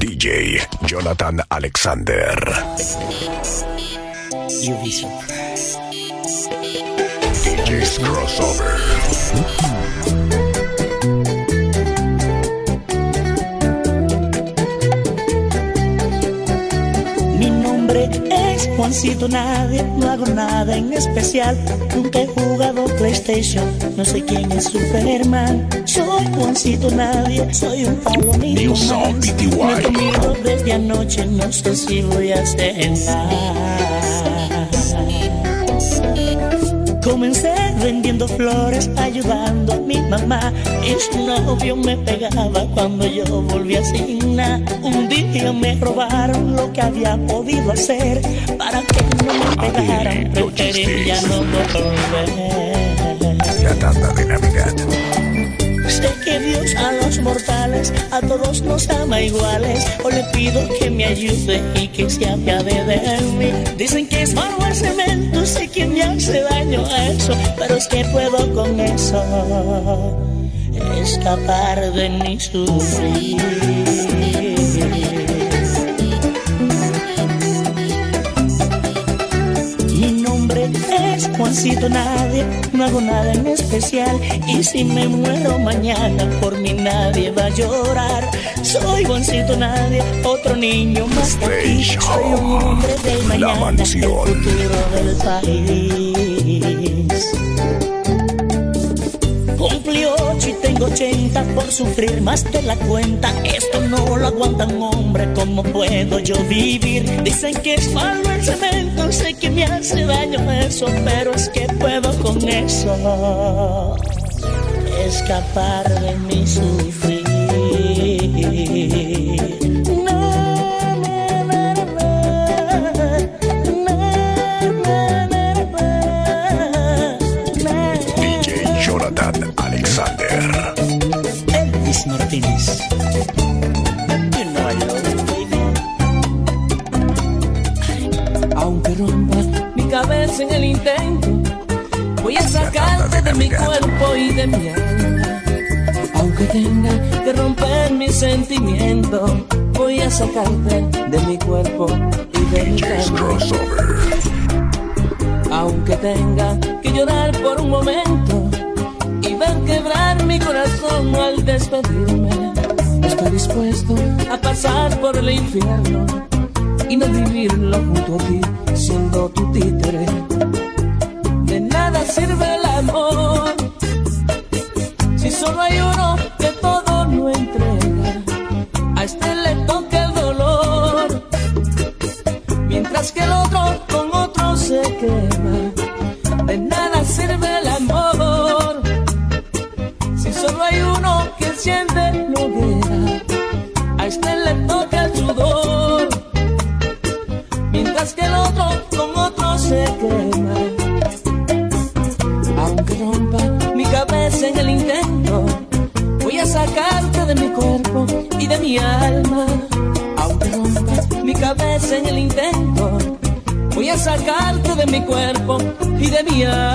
DJ Jonathan Alexander. DJ's Crossover. Juancito Nadie, no hago nada en especial. Nunca he jugado PlayStation, no sé quién es Superman. Soy Juancito Nadie, soy un palomito más. No he comido desde anoche, no sé si voy a cenar. Comencé vendiendo flores, ayudando mamá. Y su novio me pegaba cuando yo volví a nada. Un día me robaron lo que había podido hacer para que no me pegaran. Preferí ya no volver. La tanda de Navidad. Sé que Dios a los mortales, a todos nos ama iguales. O le pido que me ayude y que se apiade de mí. Dicen que es malo el cemento, sé que me hace daño a eso. Pero es que puedo con eso escapar de mi sufrir. Es Juancito Nadie, no hago nada en especial. Y si me muero mañana, por mí nadie va a llorar. Soy Juancito Nadie, otro niño más que aquí. Soy un hombre del la mañana, el futuro del país. Cumplí ocho y tengo 80 por sufrir más de la cuenta. Esto no lo aguanta un hombre, ¿cómo puedo yo vivir? Dicen que es malo el cemento, sé que me hace daño eso, pero es que puedo con eso escapar de mi sufrir. Sentimiento, voy a sacarte de mi cuerpo y de mi. Aunque tenga que llorar por un momento y ver quebrar mi corazón al despedirme, estoy dispuesto a pasar por el infierno y no vivirlo junto a ti, siendo tu títere. De nada sirve el amor le toca el sudor, mientras que el otro con otro se quema. Aunque rompa mi cabeza en el intento, voy a sacarte de mi cuerpo y de mi alma. Aunque rompa mi cabeza en el intento, voy a sacarte de mi cuerpo y de mi alma.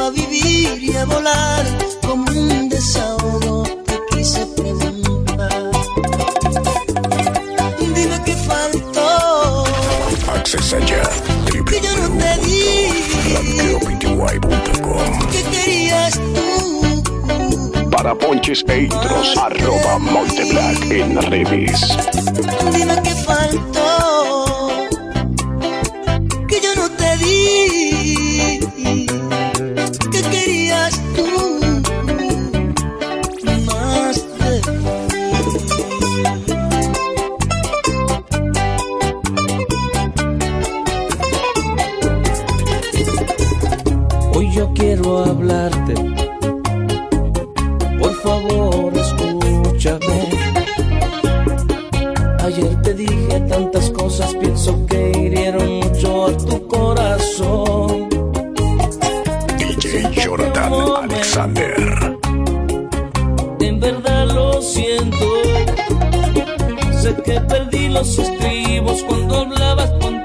A vivir y a volar como un desahogo. Te quise preguntar. Dime qué faltó, Accesa ya. que yo no te di, que querías tú. Para ponches e intros, arroba Monteblack en redes. Dime qué faltó, que perdí los estribos cuando hablabas con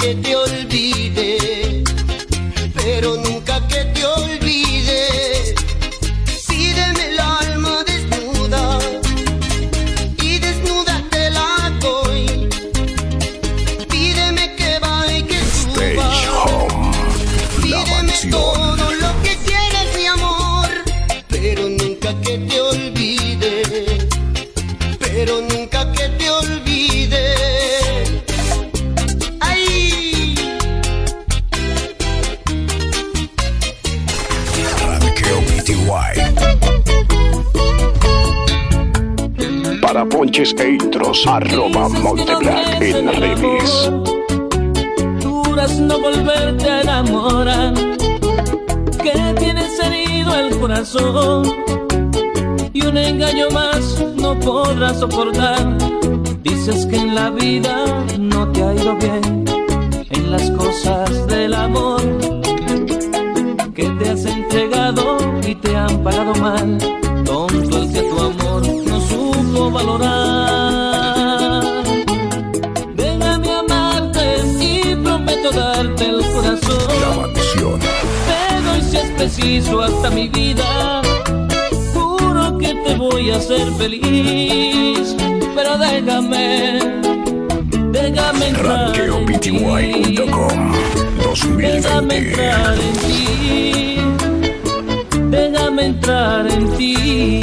别丢。arroba Monteblack en redes. Duras no volverte a enamorar, que tienes herido el corazón y un engaño más no podrás soportar. Dices que en la vida no te ha ido bien, en las cosas del amor que te has entregado y te han pagado mal mucho hasta mi vida. Juro que te voy a hacer feliz, pero déjame, déjame entrar. En ti. Déjame entrar en ti. Déjame entrar en ti.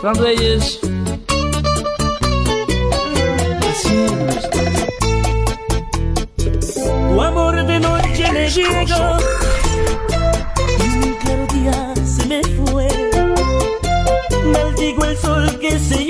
Juan Reyes. llegó. Y mi Claudia se me fue. Maldigo el sol que se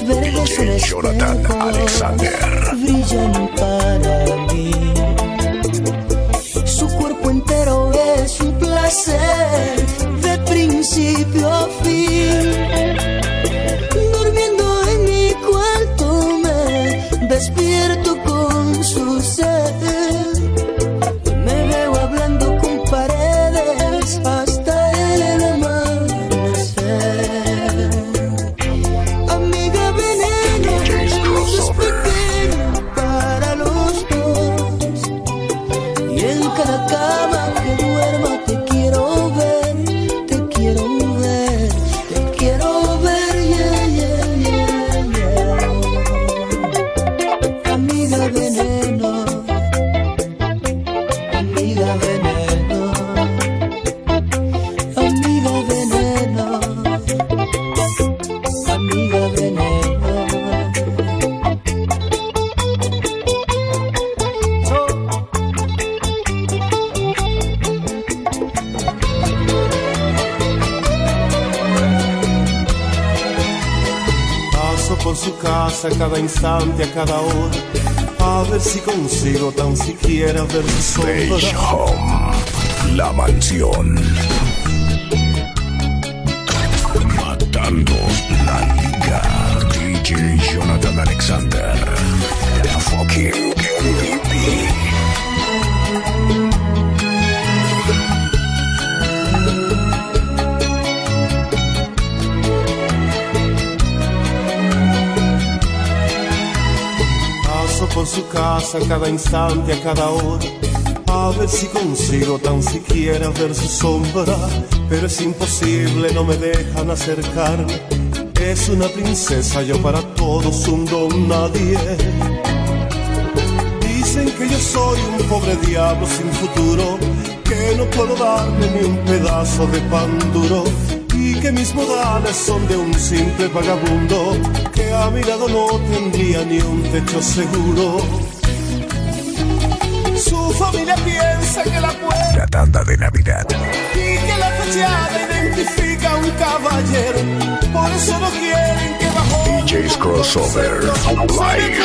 tus verdes DJ Jonathan Alexander brillan para mí. Su cuerpo entero es un placer de principio cada hora. A ver si consigo tan siquiera ver su sombra. Home, la mansión. Matando la liga. DJ Jonathan Alexander. The fucking MVP. Su casa cada instante, a cada hora. A ver si consigo tan siquiera ver su sombra. Pero es imposible, no me dejan acercarme. Es una princesa, yo para todos un don nadie. Dicen que yo soy un pobre diablo sin futuro, que no puedo darme ni un pedazo de pan duro y que mis modales son de un simple vagabundo que a mi lado no tendría ni un techo seguro. Su familia piensa que la puerta La tanda de Navidad y que la fachada identifica a un caballero. Por eso no quieren que bajo DJ's Crossover Live.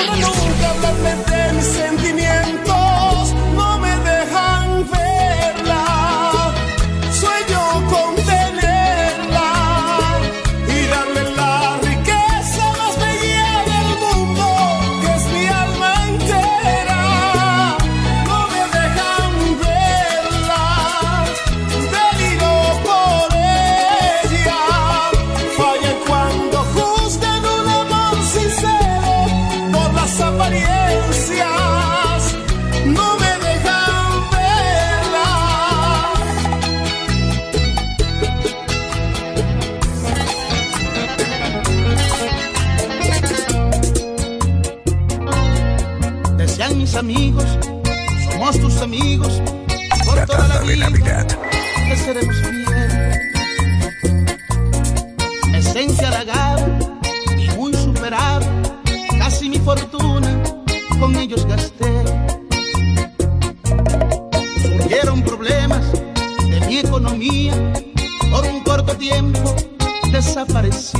amigos, somos tus amigos. Por toda la vida, Navidad. Te seremos fiel. Esencia halagable y muy superable. Casi mi fortuna con ellos gasté. Surgieron problemas de mi economía. Por un corto tiempo desaparecí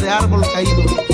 de árbol caído.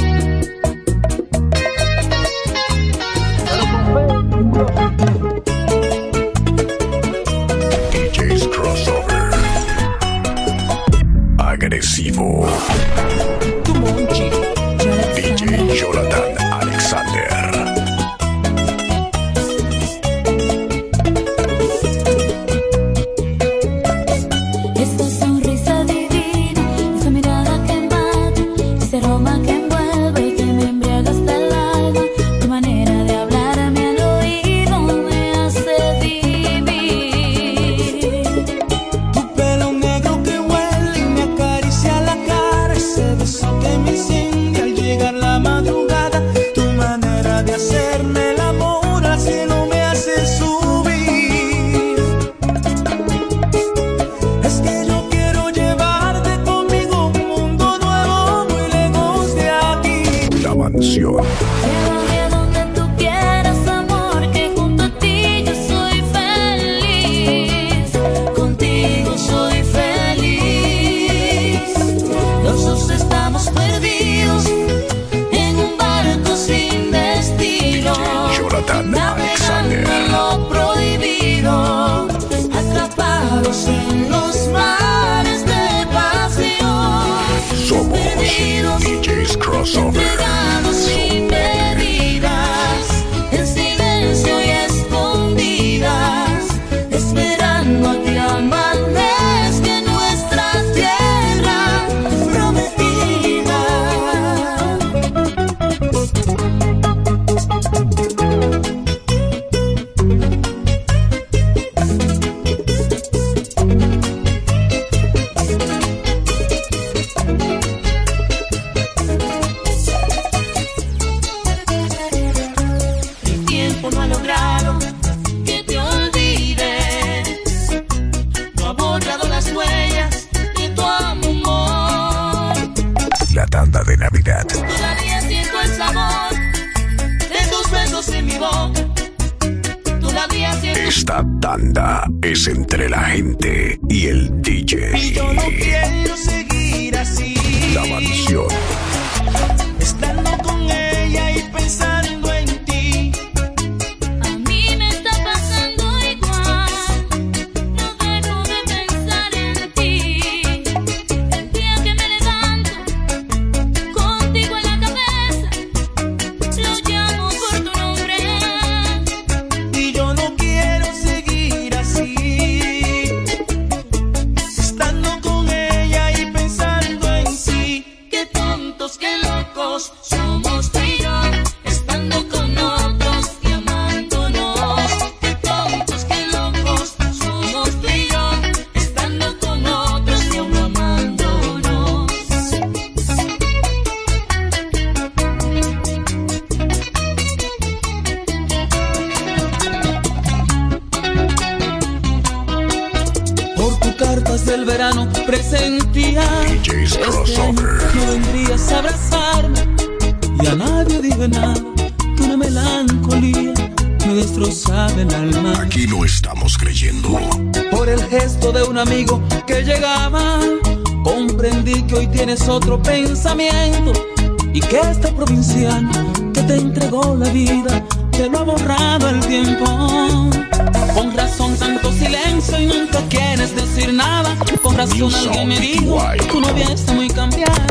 Tienes otro pensamiento y que este provinciano que te entregó la vida te lo ha borrado el tiempo. Con razón tanto silencio y nunca quieres decir nada. Con razón New alguien me dijo, tu novia está muy cambiada.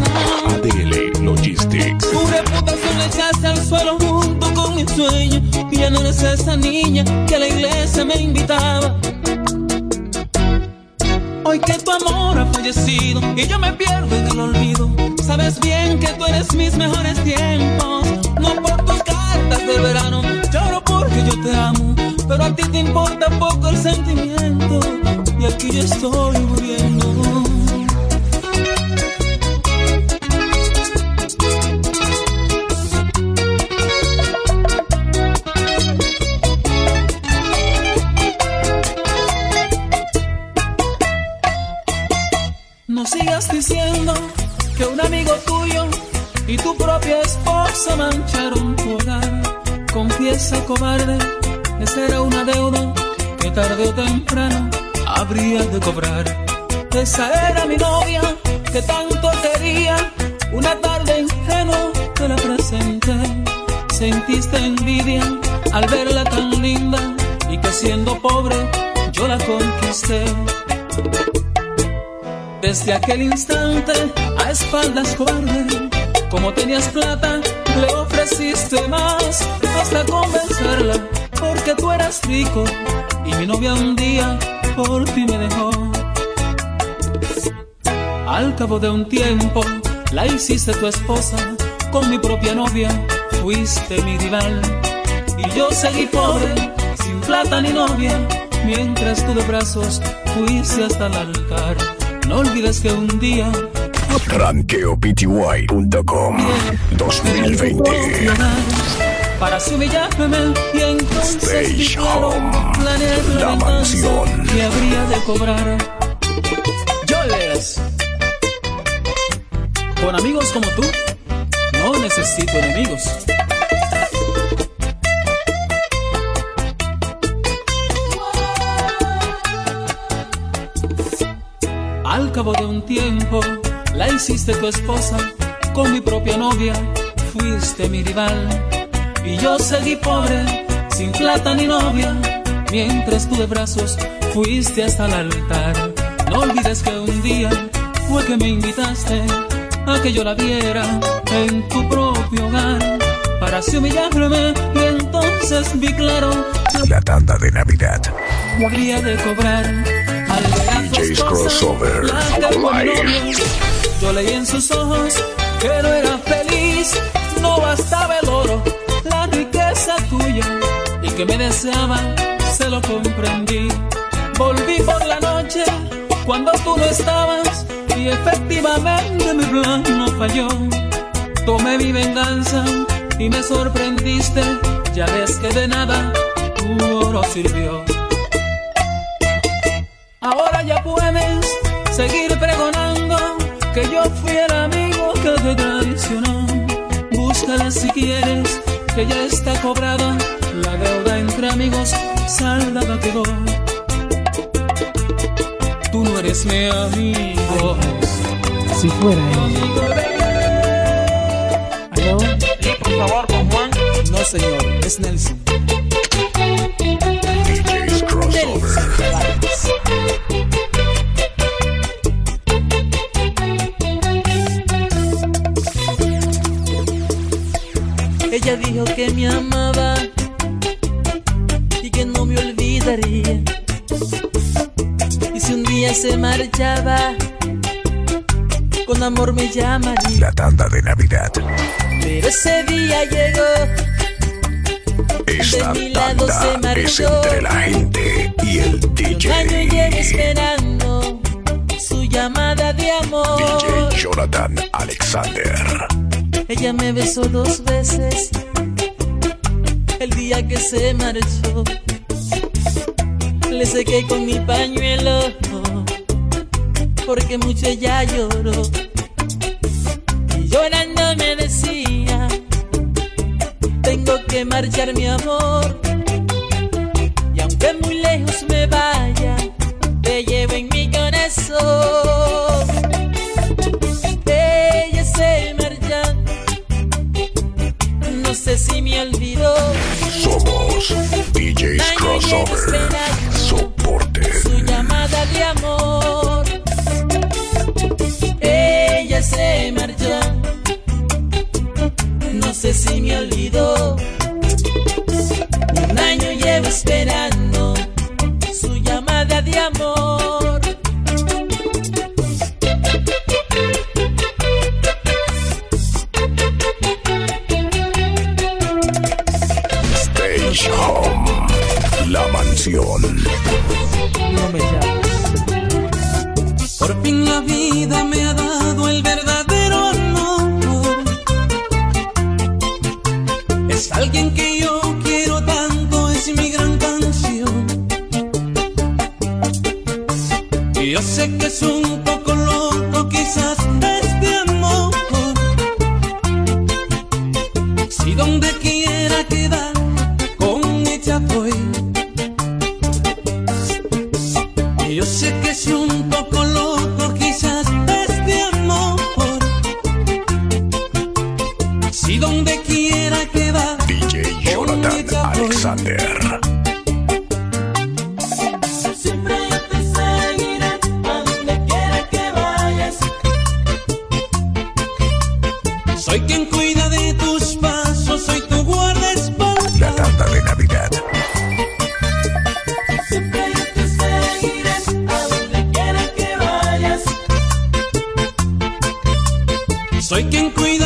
ADL Logistics. Tu reputación echaste al suelo junto con mi sueño Y ya no eres esa niña que a la iglesia me invitaba Hoy que tu amor ha fallecido y yo me pierdo en el olvido. Sabes bien que tú eres mis mejores tiempos. No por tus cartas de verano, lloro porque yo te amo. Pero a ti te importa poco el sentimiento Y aquí yo estoy muriendo que un amigo tuyo y tu propia esposa mancharon tu hogar. Confiesa, cobarde, esa era una deuda que tarde o temprano habría de cobrar. Esa era mi novia que tanto quería. Una tarde ingenua te la presenté. Sentiste envidia al verla tan linda y que siendo pobre yo la conquisté. Desde aquel instante, a espaldas cobarde, como tenías plata, le ofreciste más hasta convencerla, porque tú eras rico y mi novia un día por ti me dejó. Al cabo de un tiempo, la hiciste tu esposa, con mi propia novia fuiste mi rival. Y yo seguí pobre, sin plata ni novia, mientras tú de brazos fuiste hasta el altar. No olvides que un día RanqueoPty.com 2020. para humillarme y entonces Stage Home, la mansión. que habría de cobrar. Yo les con amigos como tú no necesito enemigos. Cabo de un tiempo, la hiciste tu esposa, con mi propia novia, fuiste mi rival. Y yo seguí pobre, sin plata ni novia, mientras tú de brazos fuiste hasta el altar. No olvides que un día fue que me invitaste a que yo la viera en tu propio hogar, para así humillarme y entonces vi claro La tanda de Navidad. habría de cobrar. DJ's Crossover Yo leí en sus ojos que no era feliz, no bastaba el oro, la riqueza tuya, y que me deseaba, se lo comprendí. Volví por la noche cuando tú no estabas, y efectivamente mi plan no falló. Tomé mi venganza y me sorprendiste, ya ves que de nada tu oro sirvió. Seguir pregonando que yo fui el amigo que te traicionó. Búscala si quieres, que ya está cobrada. La deuda entre amigos saldada quedó. Tú no eres mi amigo. Si fuera mi él. amigo de- ¿Aló? Por favor, con Juan. No, señor, es Nelson. Dijo que me amaba y que no me olvidaría. Y si un día se marchaba, con amor me llamaría. La tanda de Navidad. Pero ese día llegó, Esta De mi lado se tanda es marchó. entre la gente y el y un año llevo DJ. esperando su llamada de amor. DJ Jonathan Alexander. Ella me besó dos veces el día que se marchó. Le sequé con mi pañuelo porque mucho ella lloró. Y llorando me decía, tengo que marchar mi amor. Y aunque muy lejos me vaya, te llevo en mi corazón. olvidó. Somos DJs Crossover. Soporte. Su llamada de amor. Ella se marchó. No sé si me olvidó. Un año llevo esperando su llamada de amor. Por fin la vida me ha Xoay.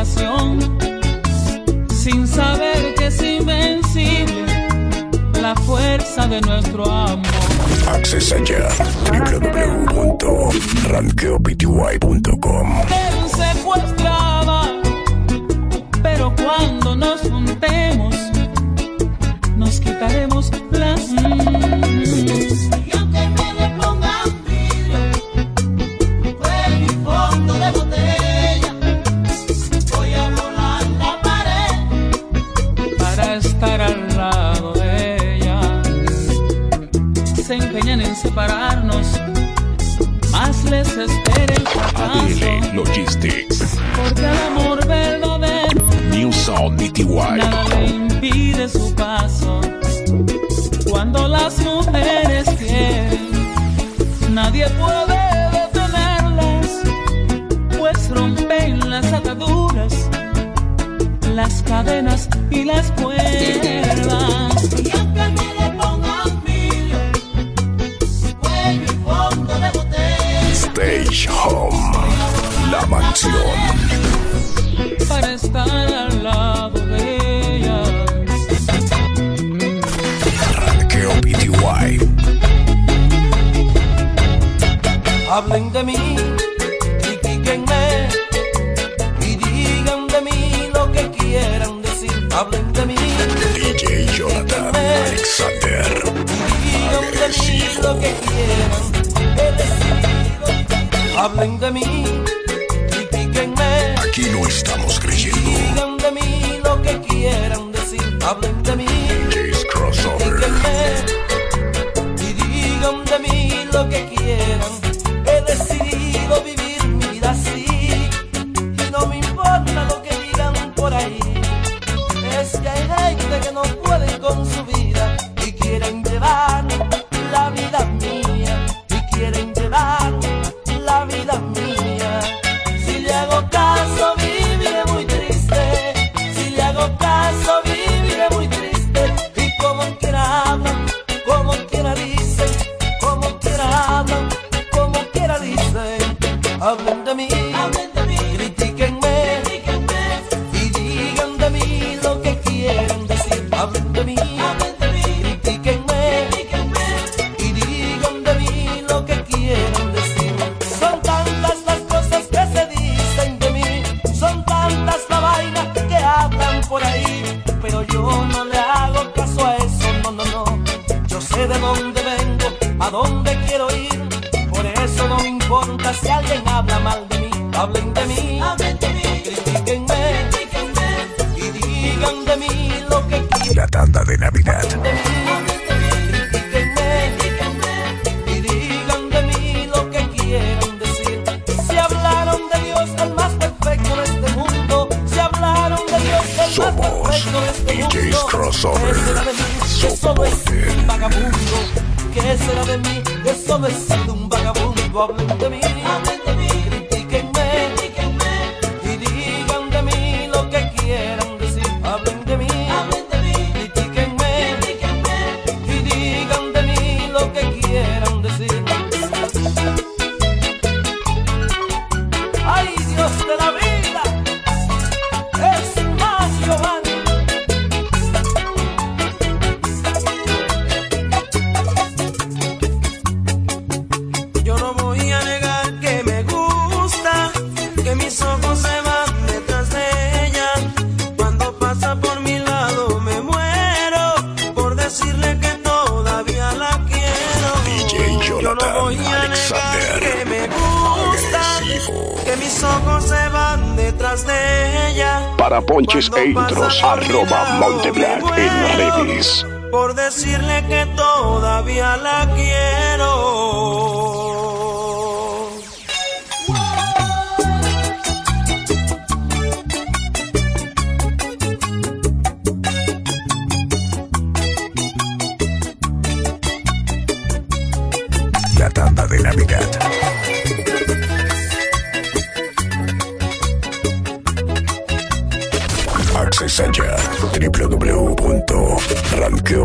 relación, sin saber que es invencible la fuerza de nuestro amor. Accesa ya www.rankeopty.com. Él secuestraba, pero cuando nos juntemos desespere el ADL Logistics. Porque el amor verdadero. New Sound DTY. Nada le impide su paso. Cuando las mujeres quieren, nadie puede detenerlas. Pues rompen las ataduras, las cadenas y las cuerdas. Somos DJs Crossover. Soporte. ¿Qué será de mí? Yo solo un vagabundo. De. Monches e Intros, arroba Monteblanc en redes. Por decirle que todavía la quiero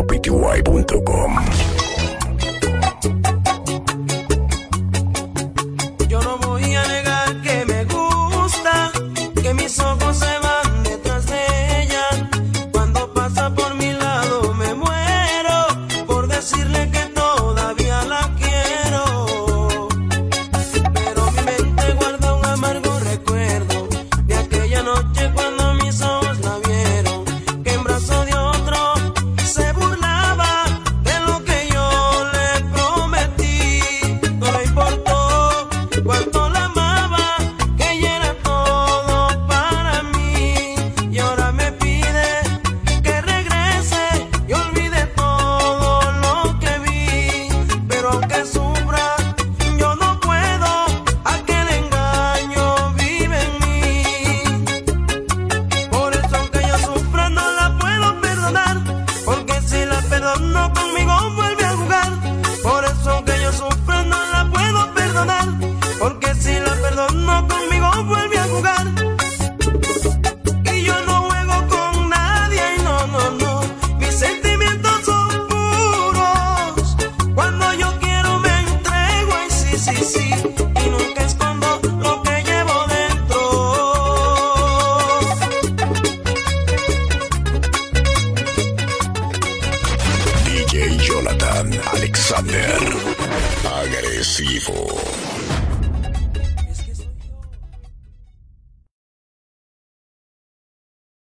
pty.com.